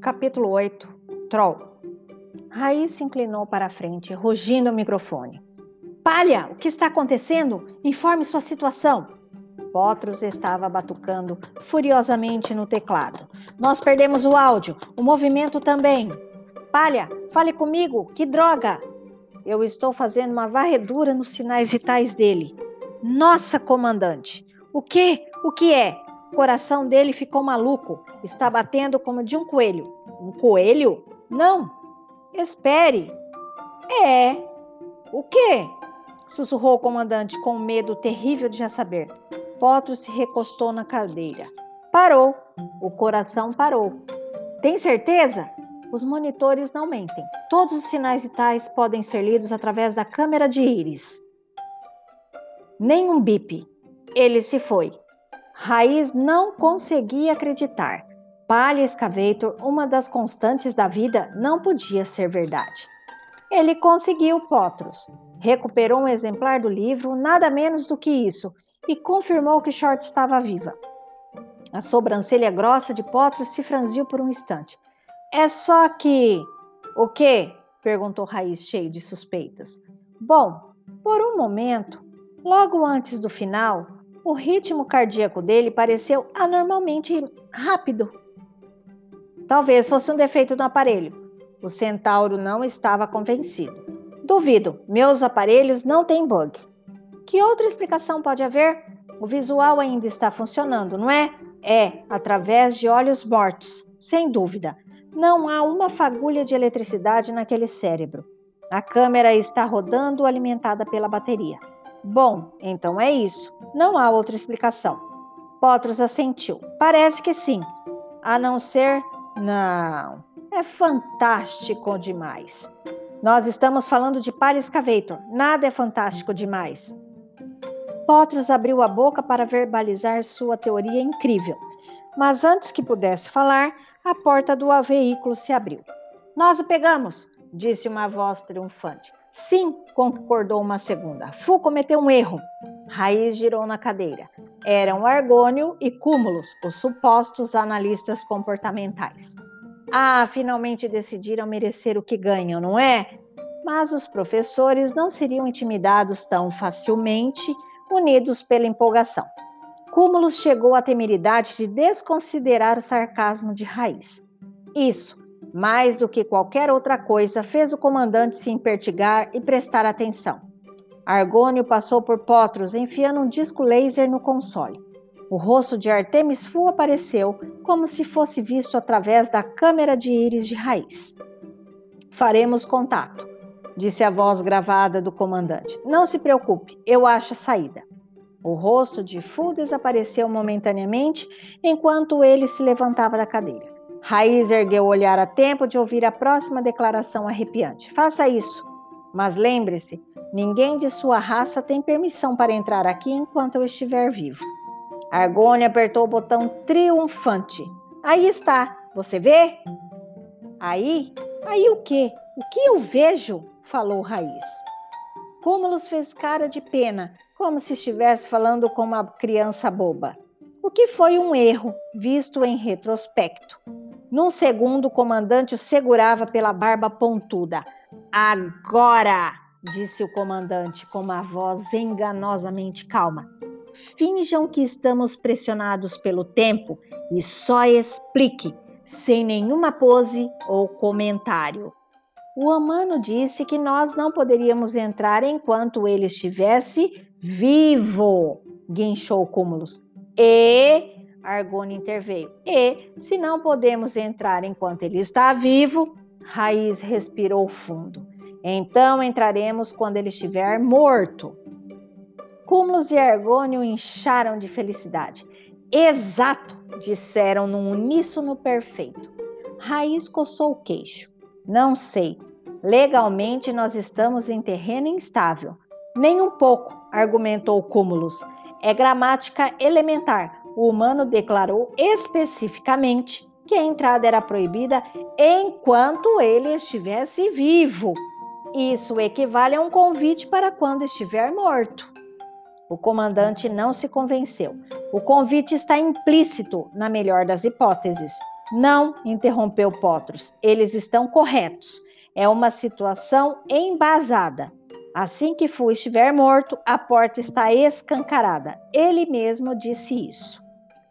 Capítulo 8 Troll Raiz se inclinou para a frente, rugindo o microfone. Palha, o que está acontecendo? Informe sua situação. Potros estava batucando furiosamente no teclado. Nós perdemos o áudio, o movimento também. Palha, fale comigo, que droga! Eu estou fazendo uma varredura nos sinais vitais dele. Nossa, comandante! O que? O que é? O coração dele ficou maluco. Está batendo como de um coelho. Um coelho? Não. Espere. É. O quê? Sussurrou o comandante com medo terrível de já saber. Potro se recostou na cadeira. Parou. O coração parou. Tem certeza? Os monitores não mentem. Todos os sinais vitais podem ser lidos através da câmera de íris. Nenhum bip. Ele se foi. Raiz não conseguia acreditar. Palha Excavator, uma das constantes da vida, não podia ser verdade. Ele conseguiu Potros. Recuperou um exemplar do livro, nada menos do que isso, e confirmou que Short estava viva. A sobrancelha grossa de Potros se franziu por um instante. É só que. O quê? perguntou Raiz, cheio de suspeitas. Bom, por um momento, logo antes do final, o ritmo cardíaco dele pareceu anormalmente rápido. Talvez fosse um defeito no aparelho. O centauro não estava convencido. Duvido, meus aparelhos não têm bug. Que outra explicação pode haver? O visual ainda está funcionando, não é? É, através de olhos mortos, sem dúvida. Não há uma fagulha de eletricidade naquele cérebro. A câmera está rodando alimentada pela bateria. Bom, então é isso. Não há outra explicação. Potros assentiu. Parece que sim. A não ser. Não. É fantástico demais. Nós estamos falando de palha escavator. Nada é fantástico demais. Potros abriu a boca para verbalizar sua teoria incrível. Mas antes que pudesse falar, a porta do veículo se abriu. Nós o pegamos, disse uma voz triunfante. Sim, concordou uma segunda. Fu cometeu um erro. Raiz girou na cadeira. Eram Argônio e Cúmulos, os supostos analistas comportamentais. Ah, finalmente decidiram merecer o que ganham, não é? Mas os professores não seriam intimidados tão facilmente, unidos pela empolgação. Cúmulos chegou à temeridade de desconsiderar o sarcasmo de Raiz. Isso, mais do que qualquer outra coisa, fez o comandante se impertigar e prestar atenção. Argônio passou por Potros, enfiando um disco laser no console. O rosto de Artemis Fu apareceu, como se fosse visto através da câmera de íris de raiz. Faremos contato, disse a voz gravada do comandante. Não se preocupe, eu acho a saída. O rosto de Fu desapareceu momentaneamente enquanto ele se levantava da cadeira. Raiz ergueu o olhar a tempo de ouvir a próxima declaração arrepiante. Faça isso. Mas lembre-se, ninguém de sua raça tem permissão para entrar aqui enquanto eu estiver vivo. Argone apertou o botão triunfante. Aí está, você vê? Aí? Aí o quê? O que eu vejo? falou Raiz. Cúmulus fez cara de pena, como se estivesse falando com uma criança boba. O que foi um erro, visto em retrospecto. Num segundo, o comandante o segurava pela barba pontuda. Agora, disse o comandante com uma voz enganosamente calma. Finjam que estamos pressionados pelo tempo e só explique, sem nenhuma pose ou comentário. O humano disse que nós não poderíamos entrar enquanto ele estivesse vivo, guinchou Cúmulos. E Argone interveio. E, se não podemos entrar enquanto ele está vivo, Raiz respirou fundo. Então entraremos quando ele estiver morto. Cúmulos e Argônio incharam de felicidade. Exato, disseram num uníssono perfeito. Raiz coçou o queixo. Não sei. Legalmente nós estamos em terreno instável. Nem um pouco, argumentou Cúmulos. É gramática elementar o humano declarou especificamente que a entrada era proibida enquanto ele estivesse vivo. Isso equivale a um convite para quando estiver morto. O comandante não se convenceu. O convite está implícito, na melhor das hipóteses. Não, interrompeu Potros, eles estão corretos. É uma situação embasada. Assim que Fu estiver morto, a porta está escancarada. Ele mesmo disse isso.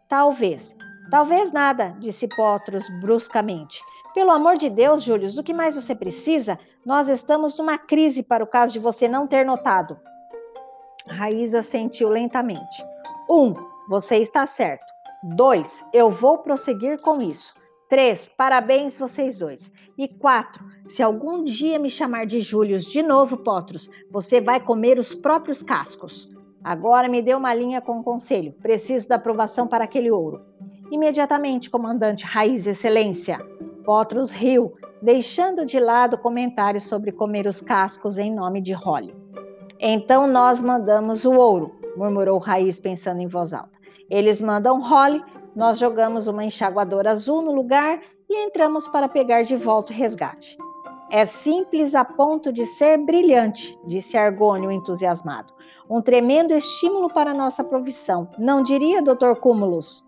Talvez. Talvez nada, disse Potros bruscamente. Pelo amor de Deus, Júlio, o que mais você precisa? Nós estamos numa crise para o caso de você não ter notado. Raíza sentiu lentamente. Um, você está certo. Dois, eu vou prosseguir com isso. Três, parabéns vocês dois. E quatro, se algum dia me chamar de Július de novo, Potros, você vai comer os próprios cascos. Agora me dê uma linha com o conselho. Preciso da aprovação para aquele ouro. Imediatamente, comandante Raiz Excelência. Potros riu, deixando de lado comentários sobre comer os cascos em nome de Holly. Então nós mandamos o ouro, murmurou Raiz pensando em voz alta. Eles mandam Holly, nós jogamos uma enxaguadora azul no lugar e entramos para pegar de volta o resgate. É simples a ponto de ser brilhante, disse Argônio entusiasmado. Um tremendo estímulo para nossa provisão, não diria, Dr. Cúmulus?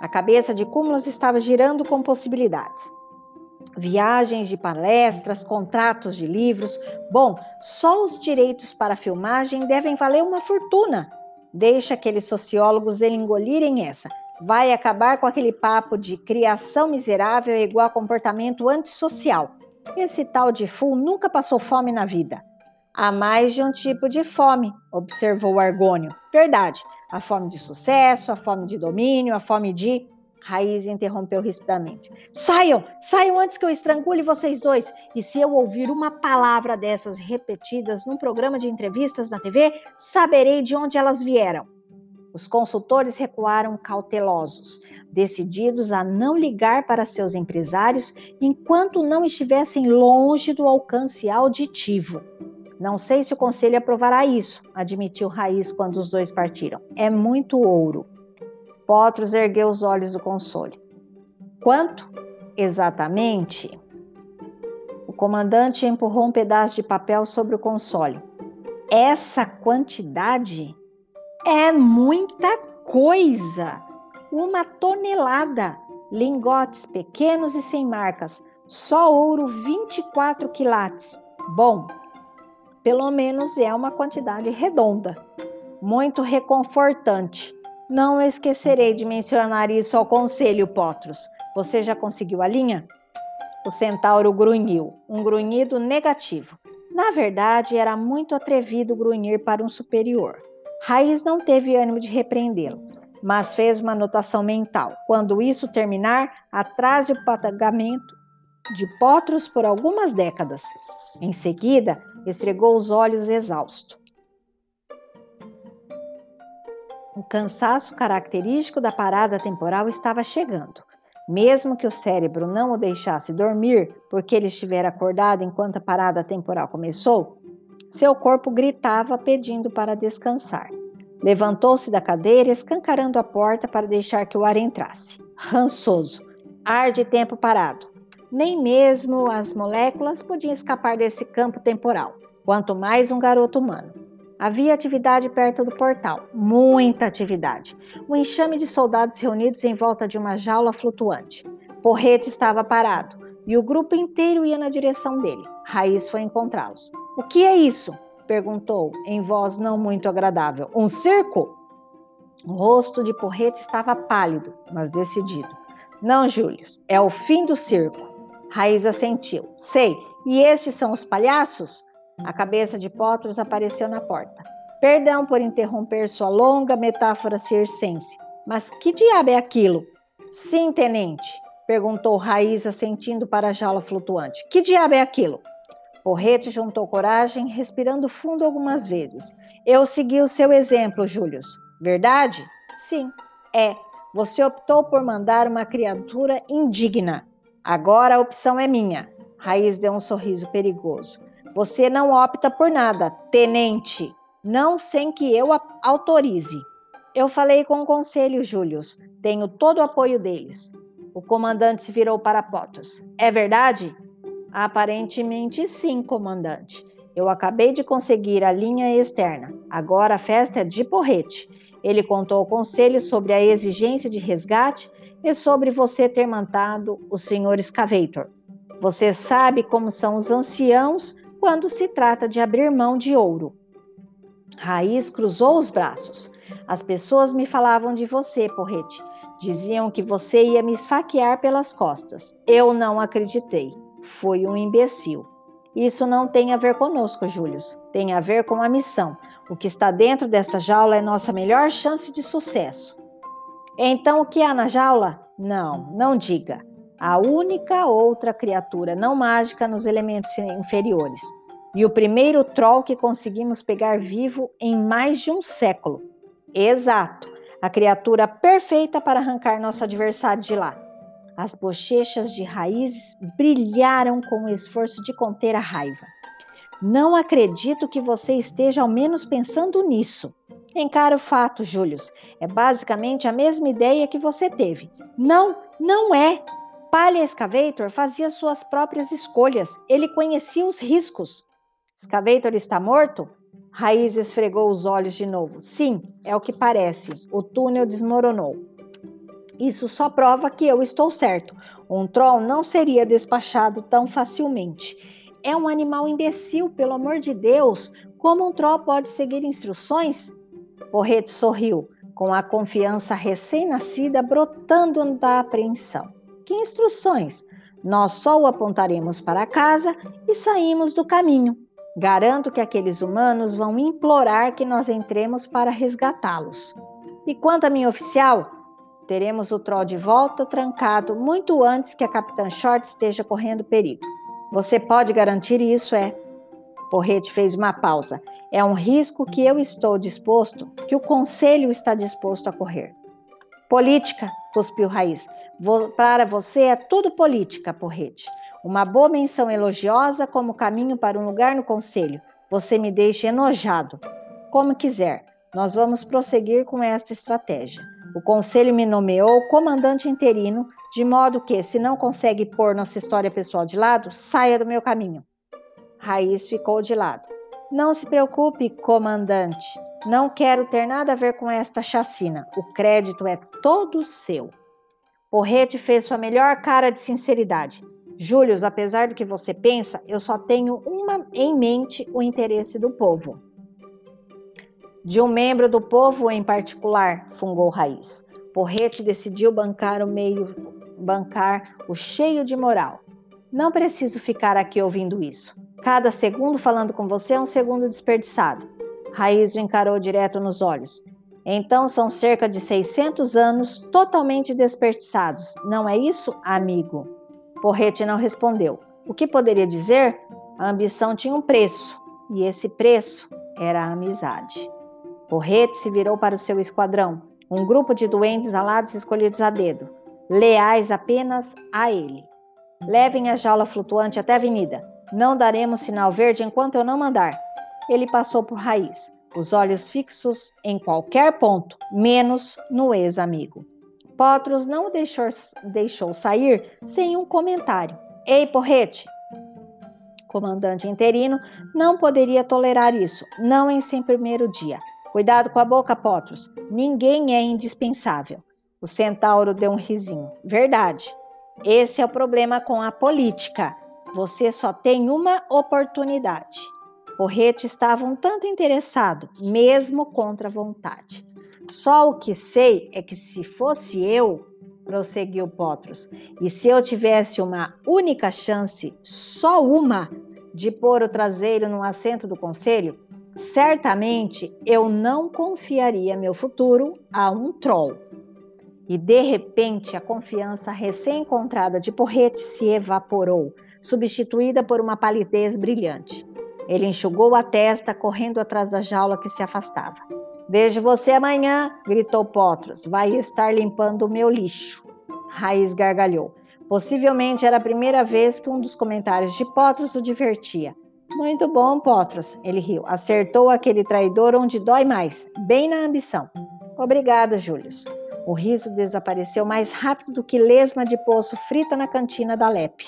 A cabeça de Cúmulus estava girando com possibilidades. Viagens de palestras, contratos de livros. Bom, só os direitos para filmagem devem valer uma fortuna. Deixa aqueles sociólogos engolirem essa. Vai acabar com aquele papo de criação miserável é igual a comportamento antissocial. Esse tal de Fu nunca passou fome na vida. Há mais de um tipo de fome, observou Argônio. Verdade. A fome de sucesso, a fome de domínio, a fome de. Raiz interrompeu rispidamente. Saiam! Saiam antes que eu estrangule vocês dois! E se eu ouvir uma palavra dessas repetidas num programa de entrevistas na TV, saberei de onde elas vieram. Os consultores recuaram cautelosos, decididos a não ligar para seus empresários enquanto não estivessem longe do alcance auditivo. Não sei se o conselho aprovará isso, admitiu Raiz quando os dois partiram. É muito ouro. Potros ergueu os olhos do console. Quanto? Exatamente. O comandante empurrou um pedaço de papel sobre o console. Essa quantidade é muita coisa! Uma tonelada! Lingotes pequenos e sem marcas, só ouro 24 quilates. Bom, pelo menos é uma quantidade redonda. Muito reconfortante. Não esquecerei de mencionar isso ao conselho, Potros. Você já conseguiu a linha? O centauro grunhiu, um grunhido negativo. Na verdade, era muito atrevido grunhir para um superior. Raiz não teve ânimo de repreendê-lo, mas fez uma anotação mental. Quando isso terminar, atrase o pagamento de Potros por algumas décadas. Em seguida, esfregou os olhos exausto. O cansaço característico da parada temporal estava chegando. Mesmo que o cérebro não o deixasse dormir, porque ele estivera acordado enquanto a parada temporal começou, seu corpo gritava pedindo para descansar. Levantou-se da cadeira, escancarando a porta para deixar que o ar entrasse. Rançoso. Ar de tempo parado. Nem mesmo as moléculas podiam escapar desse campo temporal, quanto mais um garoto humano. Havia atividade perto do portal, muita atividade. Um enxame de soldados reunidos em volta de uma jaula flutuante. Porrete estava parado e o grupo inteiro ia na direção dele. Raiz foi encontrá-los. O que é isso? Perguntou, em voz não muito agradável. Um circo? O rosto de Porrete estava pálido, mas decidido. Não, Júlio, é o fim do circo. Raiz assentiu. Sei. E estes são os palhaços? A cabeça de Potros apareceu na porta. Perdão por interromper sua longa metáfora circense, mas que diabo é aquilo? Sim, tenente, perguntou Raiz, assentindo para a jaula flutuante. Que diabo é aquilo? Porrete juntou coragem, respirando fundo algumas vezes. Eu segui o seu exemplo, Július. Verdade? Sim, é. Você optou por mandar uma criatura indigna. Agora a opção é minha. Raiz deu um sorriso perigoso. Você não opta por nada, tenente, não sem que eu autorize. Eu falei com o conselho, Július. Tenho todo o apoio deles. O comandante se virou para Potos. É verdade? Aparentemente sim, comandante. Eu acabei de conseguir a linha externa. Agora a festa é de porrete. Ele contou ao conselho sobre a exigência de resgate e sobre você ter matado o Sr. Scavator. Você sabe como são os anciãos quando se trata de abrir mão de ouro. Raiz cruzou os braços. As pessoas me falavam de você, Porrete. Diziam que você ia me esfaquear pelas costas. Eu não acreditei. Foi um imbecil. Isso não tem a ver conosco, Július. Tem a ver com a missão. O que está dentro desta jaula é nossa melhor chance de sucesso. Então, o que há na jaula? Não, não diga. A única outra criatura não mágica nos elementos inferiores. E o primeiro troll que conseguimos pegar vivo em mais de um século. Exato, a criatura perfeita para arrancar nosso adversário de lá. As bochechas de raízes brilharam com o esforço de conter a raiva. Não acredito que você esteja ao menos pensando nisso. Encara o fato, Július. É basicamente a mesma ideia que você teve. Não, não é. Palha Excavator fazia suas próprias escolhas. Ele conhecia os riscos. Excavator está morto? Raiz esfregou os olhos de novo. Sim, é o que parece. O túnel desmoronou. Isso só prova que eu estou certo. Um troll não seria despachado tão facilmente. É um animal imbecil, pelo amor de Deus. Como um troll pode seguir instruções? Porrete sorriu, com a confiança recém-nascida brotando da apreensão. Que instruções? Nós só o apontaremos para casa e saímos do caminho. Garanto que aqueles humanos vão implorar que nós entremos para resgatá-los. E quanto a minha oficial, teremos o troll de volta trancado muito antes que a Capitã Short esteja correndo perigo. Você pode garantir isso, é? Porrete fez uma pausa. É um risco que eu estou disposto, que o conselho está disposto a correr. Política, cuspiu Raiz. Para você é tudo política, Porrete. Uma boa menção elogiosa como caminho para um lugar no conselho. Você me deixa enojado. Como quiser, nós vamos prosseguir com esta estratégia. O conselho me nomeou comandante interino, de modo que, se não consegue pôr nossa história pessoal de lado, saia do meu caminho. Raiz ficou de lado. Não se preocupe, comandante. Não quero ter nada a ver com esta chacina. O crédito é todo seu. Porrete fez sua melhor cara de sinceridade. Július, apesar do que você pensa, eu só tenho uma em mente o interesse do povo. De um membro do povo em particular, fungou Raiz. Porrete decidiu bancar o meio, bancar o cheio de moral. Não preciso ficar aqui ouvindo isso. Cada segundo falando com você é um segundo desperdiçado. Raiz o encarou direto nos olhos. Então são cerca de 600 anos totalmente desperdiçados, não é isso, amigo? Porrete não respondeu. O que poderia dizer? A ambição tinha um preço, e esse preço era a amizade. Porrete se virou para o seu esquadrão, um grupo de duendes alados escolhidos a dedo, leais apenas a ele. Levem a jaula flutuante até a avenida. Não daremos sinal verde enquanto eu não mandar. Ele passou por raiz, os olhos fixos em qualquer ponto, menos no ex-amigo. Potros não o deixou, deixou sair sem um comentário. Ei, porrete! Comandante interino não poderia tolerar isso, não em seu primeiro dia. Cuidado com a boca, Potros. Ninguém é indispensável. O centauro deu um risinho. Verdade. Esse é o problema com a política. Você só tem uma oportunidade. Porrete estava um tanto interessado, mesmo contra a vontade. Só o que sei é que se fosse eu, prosseguiu Potros, e se eu tivesse uma única chance, só uma, de pôr o traseiro no assento do conselho, certamente eu não confiaria meu futuro a um troll. E de repente a confiança recém-encontrada de Porrete se evaporou, substituída por uma palidez brilhante. Ele enxugou a testa, correndo atrás da jaula que se afastava. Vejo você amanhã, gritou Potros. Vai estar limpando o meu lixo. Raiz gargalhou. Possivelmente era a primeira vez que um dos comentários de Potros o divertia. Muito bom, Potros, ele riu. Acertou aquele traidor onde dói mais, bem na ambição. Obrigada, Július. O riso desapareceu mais rápido do que lesma de poço frita na cantina da Lepe.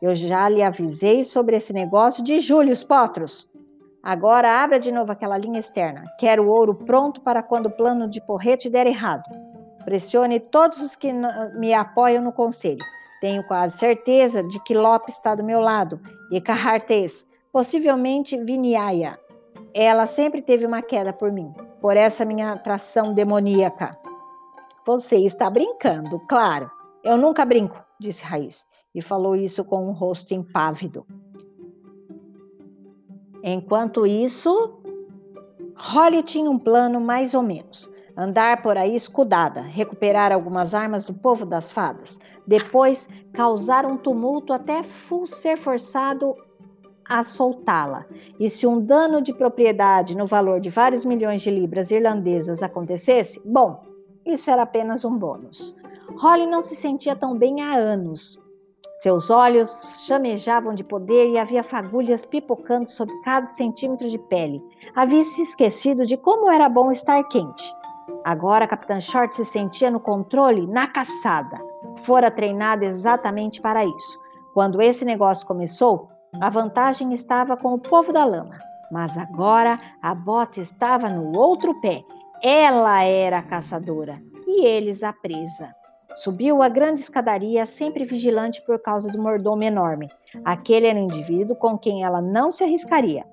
Eu já lhe avisei sobre esse negócio de Július Potros. Agora abra de novo aquela linha externa. Quero o ouro pronto para quando o plano de porrete der errado. Pressione todos os que me apoiam no conselho. Tenho quase certeza de que Lopes está do meu lado e Carhartes, possivelmente Viniaya. Ela sempre teve uma queda por mim, por essa minha atração demoníaca. Você está brincando, claro. Eu nunca brinco, disse Raiz, e falou isso com um rosto impávido. Enquanto isso, Holly tinha um plano mais ou menos. Andar por aí escudada, recuperar algumas armas do povo das fadas, depois causar um tumulto até ser forçado a soltá-la. E se um dano de propriedade no valor de vários milhões de libras irlandesas acontecesse, bom, isso era apenas um bônus. Holly não se sentia tão bem há anos. Seus olhos chamejavam de poder e havia fagulhas pipocando sobre cada centímetro de pele. Havia se esquecido de como era bom estar quente. Agora Capitã Short se sentia no controle, na caçada. Fora treinada exatamente para isso. Quando esse negócio começou, a vantagem estava com o povo da lama. Mas agora a bota estava no outro pé. Ela era a caçadora e eles a presa. Subiu a grande escadaria, sempre vigilante por causa do mordomo enorme. Aquele era um indivíduo com quem ela não se arriscaria.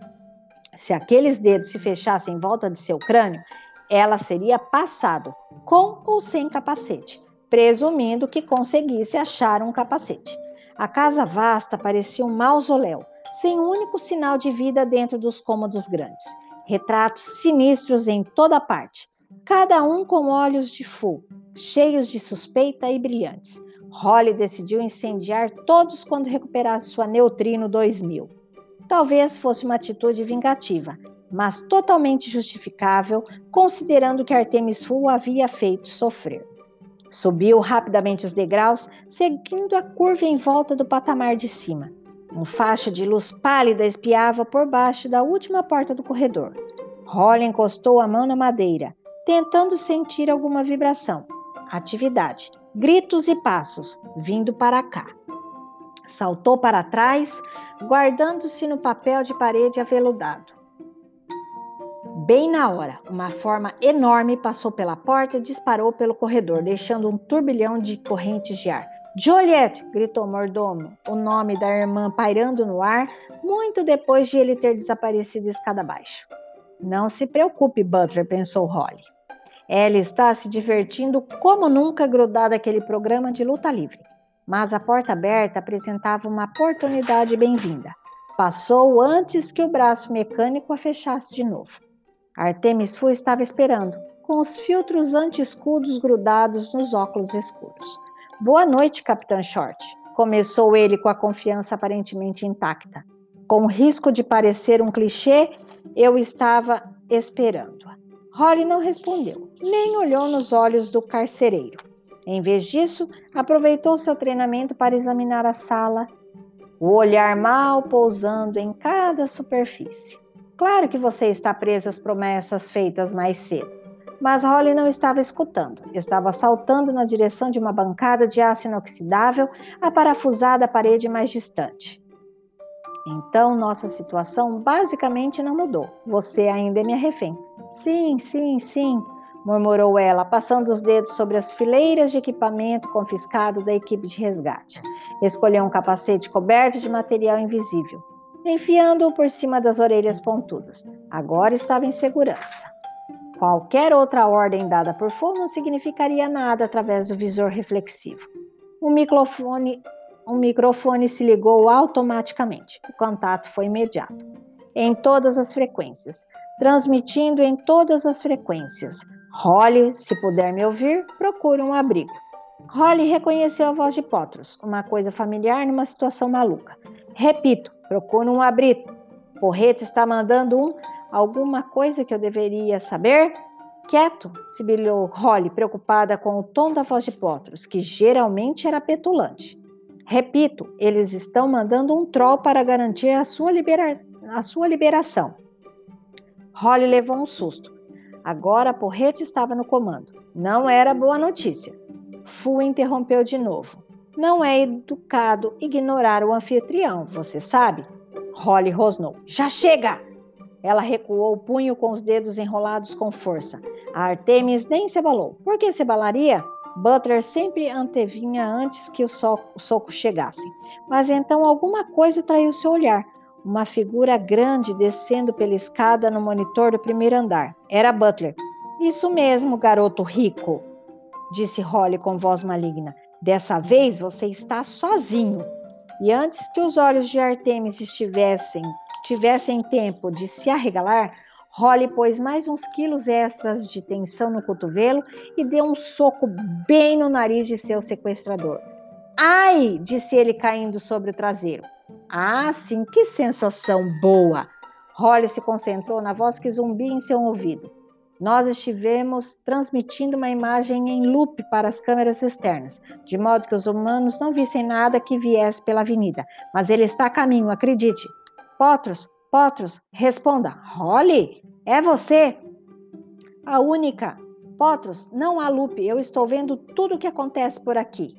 Se aqueles dedos se fechassem em volta de seu crânio, ela seria passado, com ou sem capacete, presumindo que conseguisse achar um capacete. A casa vasta parecia um mausoléu, sem um único sinal de vida dentro dos cômodos grandes. Retratos sinistros em toda parte, cada um com olhos de fogo, cheios de suspeita e brilhantes. Holly decidiu incendiar todos quando recuperasse sua Neutrino 2000. Talvez fosse uma atitude vingativa, mas totalmente justificável, considerando que Artemis Fowl havia feito sofrer. Subiu rapidamente os degraus, seguindo a curva em volta do patamar de cima. Um facho de luz pálida espiava por baixo da última porta do corredor. Holly encostou a mão na madeira, tentando sentir alguma vibração. Atividade, gritos e passos vindo para cá. Saltou para trás, guardando-se no papel de parede aveludado. Bem na hora, uma forma enorme passou pela porta e disparou pelo corredor, deixando um turbilhão de correntes de ar. Joliet! gritou o mordomo, o nome da irmã pairando no ar, muito depois de ele ter desaparecido escada abaixo. Não se preocupe, Butler, pensou Holly. Ela está se divertindo como nunca grudada àquele programa de luta livre. Mas a porta aberta apresentava uma oportunidade bem-vinda. Passou antes que o braço mecânico a fechasse de novo. Artemis Fu estava esperando, com os filtros anti-escudos grudados nos óculos escuros. Boa noite, Capitã Short. Começou ele com a confiança aparentemente intacta. Com o risco de parecer um clichê, eu estava esperando. Holly não respondeu, nem olhou nos olhos do carcereiro. Em vez disso, aproveitou seu treinamento para examinar a sala, o olhar mal pousando em cada superfície. Claro que você está presa às promessas feitas mais cedo. Mas Holly não estava escutando. Estava saltando na direção de uma bancada de aço inoxidável, aparafusada à parede mais distante. Então, nossa situação basicamente não mudou. Você ainda é minha refém. Sim, sim, sim, murmurou ela, passando os dedos sobre as fileiras de equipamento confiscado da equipe de resgate. Escolheu um capacete coberto de material invisível, enfiando-o por cima das orelhas pontudas. Agora estava em segurança. Qualquer outra ordem dada por fogo não significaria nada através do visor reflexivo. O microfone, o microfone se ligou automaticamente. O contato foi imediato, em todas as frequências transmitindo em todas as frequências. Holly, se puder me ouvir, procure um abrigo. Holly reconheceu a voz de Potros, uma coisa familiar numa situação maluca. Repito, procure um abrigo. Porrete está mandando um alguma coisa que eu deveria saber? Quieto, sibilhou Holly, preocupada com o tom da voz de Potros, que geralmente era petulante. Repito, eles estão mandando um troll para garantir a sua, libera a sua liberação. Holly levou um susto. Agora porrete estava no comando. Não era boa notícia. Fu interrompeu de novo. Não é educado ignorar o anfitrião, você sabe? Holly rosnou. Já chega! Ela recuou o punho com os dedos enrolados com força. A Artemis nem se abalou. Por que se abalaria? Butler sempre antevinha antes que o soco chegasse. Mas então alguma coisa traiu seu olhar. Uma figura grande descendo pela escada no monitor do primeiro andar. Era Butler. Isso mesmo, garoto rico, disse Holly com voz maligna. Dessa vez você está sozinho. E antes que os olhos de Artemis estivessem tivessem tempo de se arregalar, Holly pôs mais uns quilos extras de tensão no cotovelo e deu um soco bem no nariz de seu sequestrador. Ai! disse ele caindo sobre o traseiro. Ah, sim, que sensação boa! Holly se concentrou na voz que zumbia em seu ouvido. Nós estivemos transmitindo uma imagem em loop para as câmeras externas, de modo que os humanos não vissem nada que viesse pela avenida. Mas ele está a caminho, acredite. Potros, Potros, responda. Holly, é você? A única. Potros, não há loop, eu estou vendo tudo o que acontece por aqui.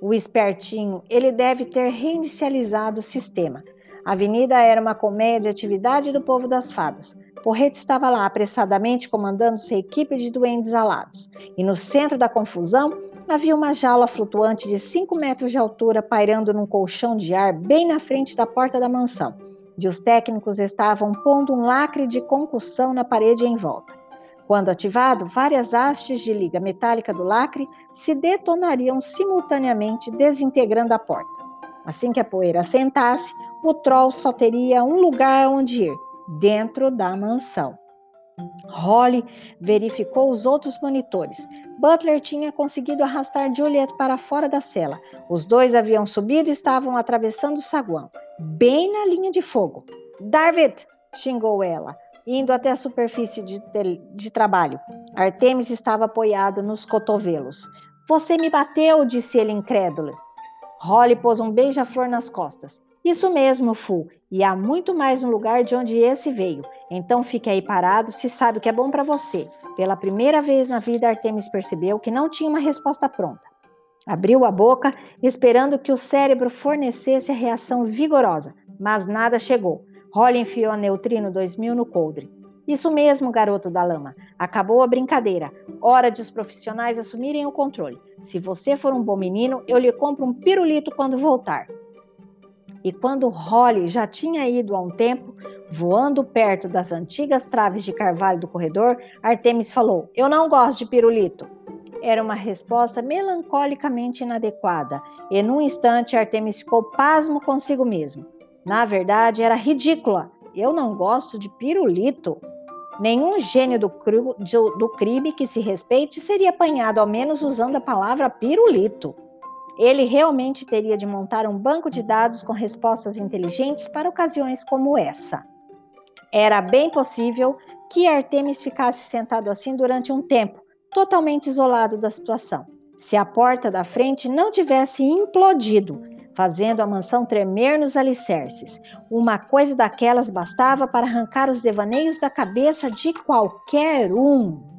O espertinho, ele deve ter reinicializado o sistema. A avenida era uma colmeia de atividade do povo das fadas. Porrete estava lá apressadamente comandando sua equipe de duendes alados. E no centro da confusão havia uma jaula flutuante de 5 metros de altura pairando num colchão de ar bem na frente da porta da mansão. E os técnicos estavam pondo um lacre de concussão na parede em volta. Quando ativado, várias hastes de liga metálica do lacre se detonariam simultaneamente, desintegrando a porta. Assim que a poeira assentasse, o troll só teria um lugar onde ir dentro da mansão. Holly verificou os outros monitores. Butler tinha conseguido arrastar Juliet para fora da cela. Os dois haviam subido e estavam atravessando o saguão, bem na linha de fogo. David! xingou ela, indo até a superfície de, de trabalho. Artemis estava apoiado nos cotovelos. Você me bateu, disse ele incrédulo. Holly pôs um beija-flor nas costas. Isso mesmo, Fu, e há muito mais no lugar de onde esse veio. Então fique aí parado se sabe o que é bom para você. Pela primeira vez na vida, Artemis percebeu que não tinha uma resposta pronta. Abriu a boca, esperando que o cérebro fornecesse a reação vigorosa, mas nada chegou. Holly enfiou a Neutrino 2000 no coldre. Isso mesmo, garoto da lama. Acabou a brincadeira. Hora de os profissionais assumirem o controle. Se você for um bom menino, eu lhe compro um pirulito quando voltar. E quando Holly já tinha ido há um tempo, voando perto das antigas traves de carvalho do corredor, Artemis falou: Eu não gosto de pirulito. Era uma resposta melancolicamente inadequada, e num instante Artemis ficou pasmo consigo mesmo. Na verdade, era ridícula. Eu não gosto de pirulito. Nenhum gênio do, do, do crime que se respeite seria apanhado, ao menos usando a palavra pirulito. Ele realmente teria de montar um banco de dados com respostas inteligentes para ocasiões como essa. Era bem possível que Artemis ficasse sentado assim durante um tempo, totalmente isolado da situação, se a porta da frente não tivesse implodido, fazendo a mansão tremer nos alicerces. Uma coisa daquelas bastava para arrancar os devaneios da cabeça de qualquer um.